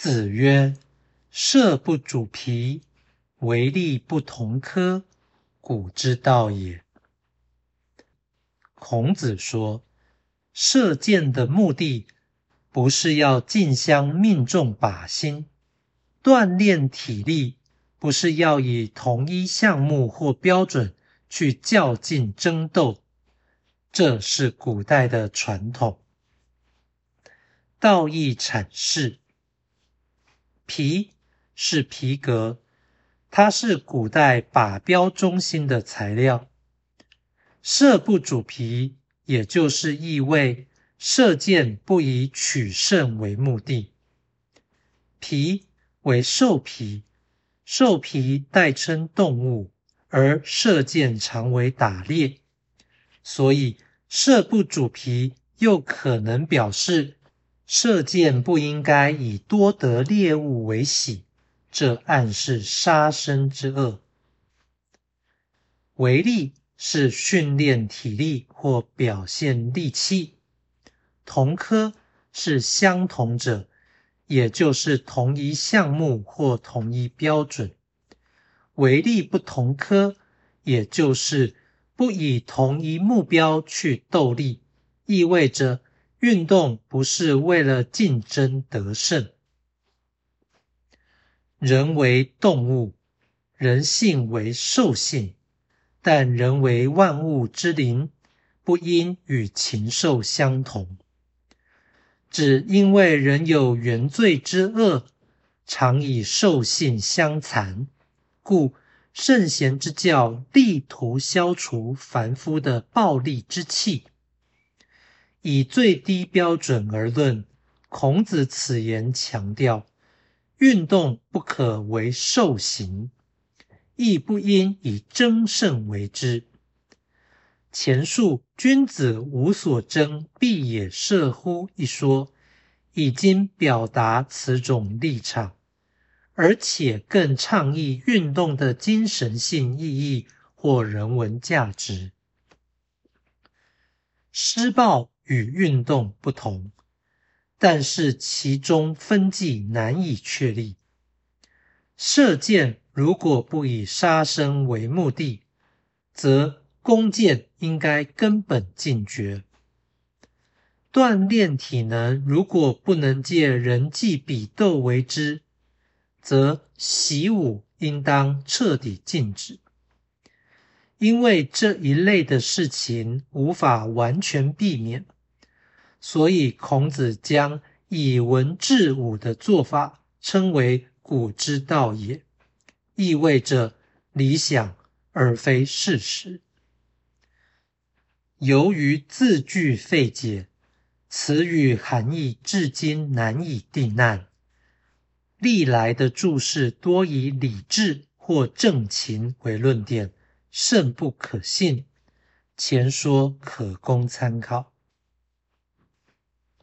子曰：“射不主皮，为利不同科，古之道也。”孔子说，射箭的目的不是要竞相命中靶心，锻炼体力不是要以同一项目或标准去较劲争斗，这是古代的传统。道义阐释：皮是皮革，它是古代靶标中心的材料。射不主皮，也就是意味射箭不以取胜为目的。皮为兽皮，兽皮代称动物，而射箭常为打猎，所以射不主皮又可能表示。射箭不应该以多得猎物为喜，这暗示杀生之恶。为力是训练体力或表现力气，同科是相同者，也就是同一项目或同一标准。为力不同科，也就是不以同一目标去斗力，意味着。运动不是为了竞争得胜。人为动物，人性为兽性，但人为万物之灵，不应与禽兽相同。只因为人有原罪之恶，常以兽性相残，故圣贤之教力图消除凡夫的暴力之气。以最低标准而论，孔子此言强调，运动不可为兽行，亦不应以争胜为之。前述“君子无所争，必也射乎”一说，已经表达此种立场，而且更倡议运动的精神性意义或人文价值。施暴。与运动不同，但是其中分际难以确立。射箭如果不以杀生为目的，则弓箭应该根本禁绝。锻炼体能如果不能借人际比斗为之，则习武应当彻底禁止。因为这一类的事情无法完全避免。所以，孔子将以文治武的做法称为“古之道也”，意味着理想而非事实。由于字句费解，词语含义至今难以定案，历来的注释多以理智或正情为论点，甚不可信。前说可供参考。